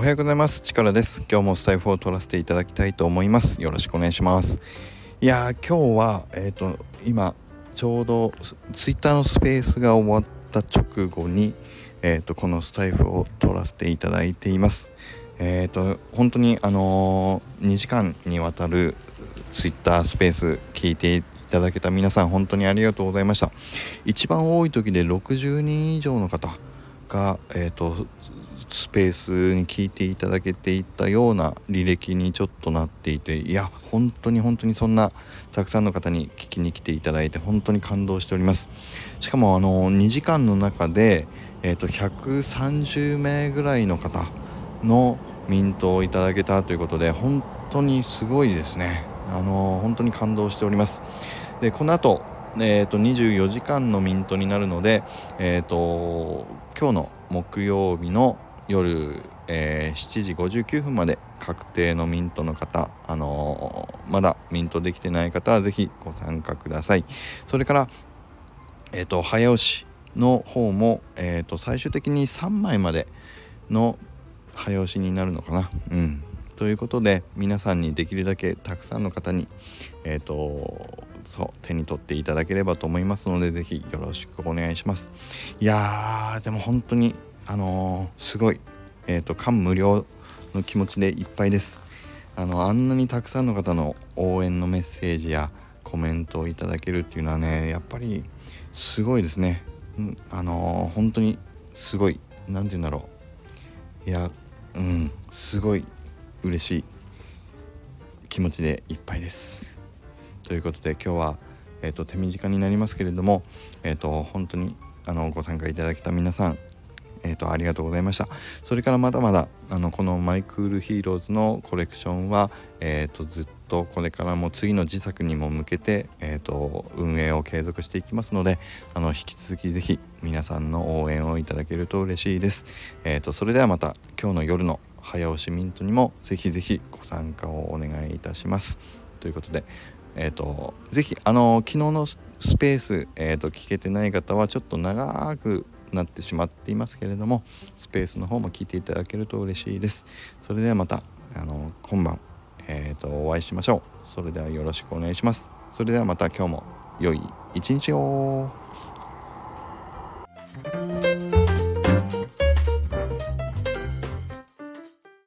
おはようございます。力です。今日もスタイフを取らせていただきたいと思います。よろしくお願いします。いやー今日はえっ、ー、と今ちょうどツイッターのスペースが終わった直後にえっ、ー、とこのスタイフを取らせていただいています。えっ、ー、と本当にあの2時間にわたるツイッタースペース聞いていただけた皆さん本当にありがとうございました。一番多い時で60人以上の方が、えーと、スペースに聞いていただけていたような履歴にちょっとなっていていや本当に本当にそんなたくさんの方に聞きに来ていただいて本当に感動しております。しかもあの2時間の中で、えーと、130名ぐらいの方のミントをいただけたということで本当にすごいですね。あの本当に感動しております。でこの後えーと、24時間のミントになるので、えーと、今日の木曜日の夜、えー、7時59分まで確定のミントの方、あのー、まだミントできてない方は是非ご参加ください。それから、えーと、早押しの方も、えー、と最終的に3枚までの早押しになるのかな。うん。ということで皆さんにできるだけたくさんの方にえっ、ー、とそう手に取っていただければと思いますので是非よろしくお願いします。いやーでも本当にあのー、すごいえっ、ー、と感無量の気持ちでいっぱいです。あのあんなにたくさんの方の応援のメッセージやコメントをいただけるっていうのはねやっぱりすごいですね、あのー、本当にすごい何て言うんだろう。いやうんすごい嬉しい気持ちでいっぱいです。ということで今日は、えーと、手短になりますけれども、えーと、本当にあのご参加いただけた皆さんえーと、ありがとうございました。それからまだまだあのこの My Cool Heroes のコレクションは、えーと、ずっとこれからも次の自作にも向けて、えーと、運営を継続していきますのであの引き続き是非皆さんの応援をいただけると嬉しいです、えー、とそれではまた今日の夜の早押しミントにもぜひぜひご参加をお願いいたします。ということでえっ、とぜひあの昨日のスペース、えーと、聞けてない方はちょっと長くなってしまっていますけれどもスペースの方も聞いていただけると嬉しいです。それではまたあの今晩、えーと、お会いしましょう。それではよろしくお願いします。それではまた今日も良い一日を。